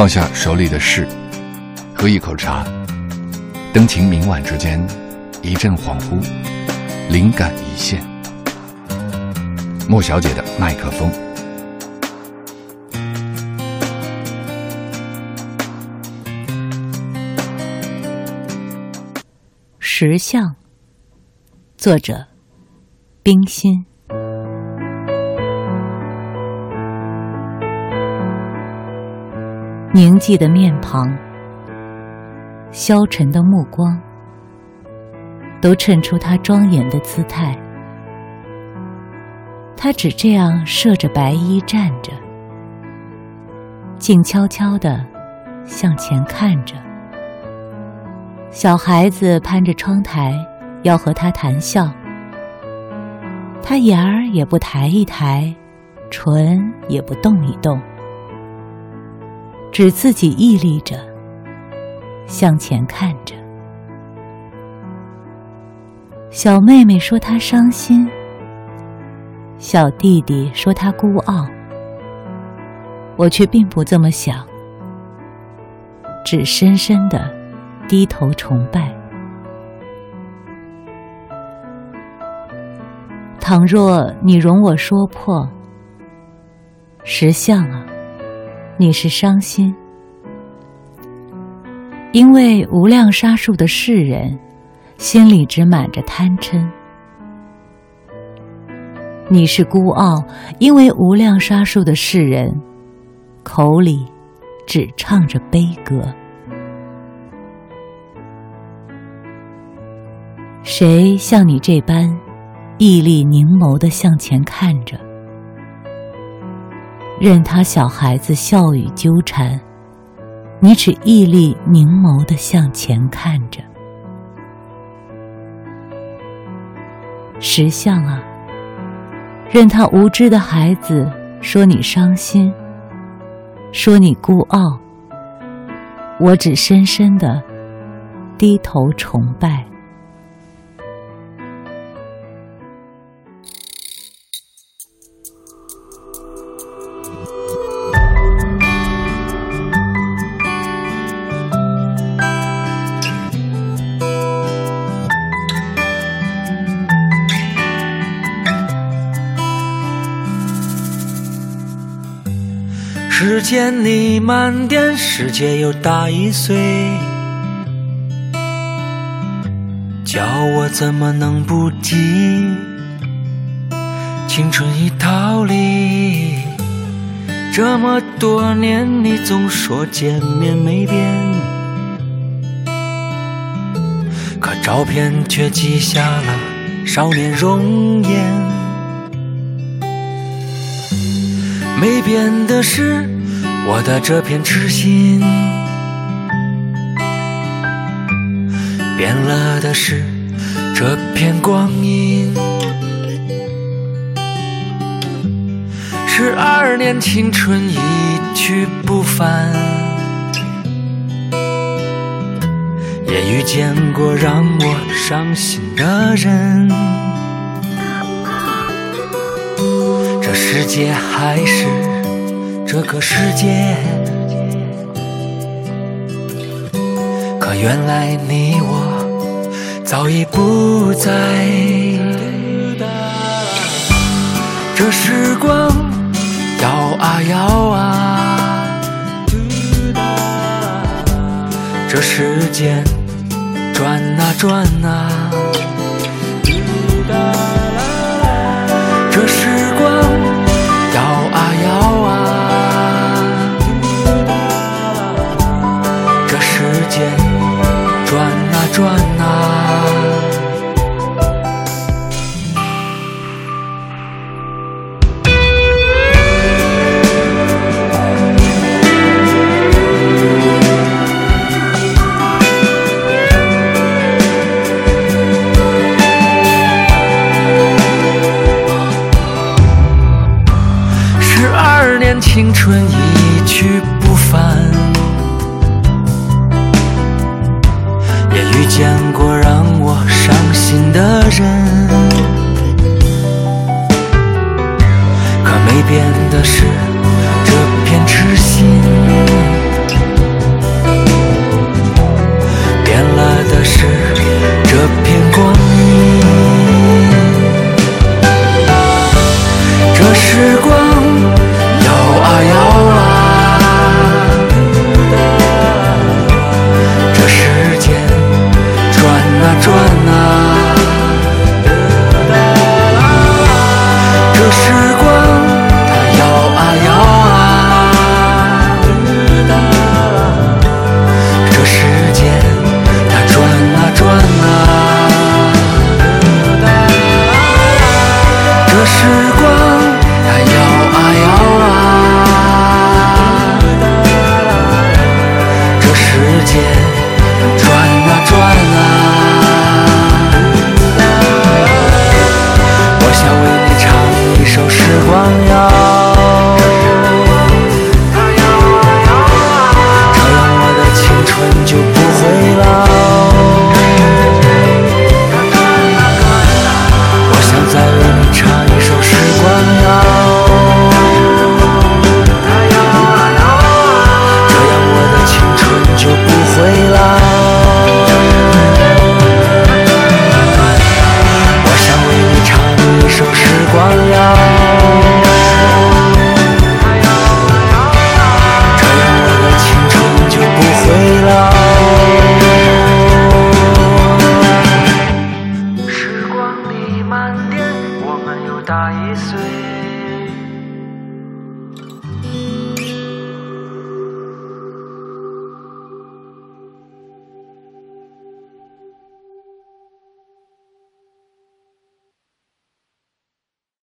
放下手里的事，喝一口茶，灯情明晚之间，一阵恍惚，灵感一现。莫小姐的麦克风。石像，作者冰心。凝寂的面庞，消沉的目光，都衬出他庄严的姿态。他只这样射着白衣站着，静悄悄的向前看着。小孩子攀着窗台要和他谈笑，他眼儿也不抬一抬，唇也不动一动。只自己屹立着，向前看着。小妹妹说她伤心，小弟弟说他孤傲，我却并不这么想，只深深的低头崇拜。倘若你容我说破，石像啊。你是伤心，因为无量沙数的世人心里只满着贪嗔；你是孤傲，因为无量沙数的世人口里只唱着悲歌。谁像你这般毅力凝眸的向前看着？任他小孩子笑语纠缠，你只屹立凝眸的向前看着。石像啊，任他无知的孩子说你伤心，说你孤傲，我只深深的低头崇拜。时间你慢点，世界又大一岁，叫我怎么能不记？青春已逃离，这么多年，你总说见面没变，可照片却记下了少年容颜。没变的是我的这片痴心，变了的是这片光阴。十二年青春一去不返，也遇见过让我伤心的人。世界还是这个世界，可原来你我早已不在。这时光摇啊摇啊，这时间转啊转啊。转啊。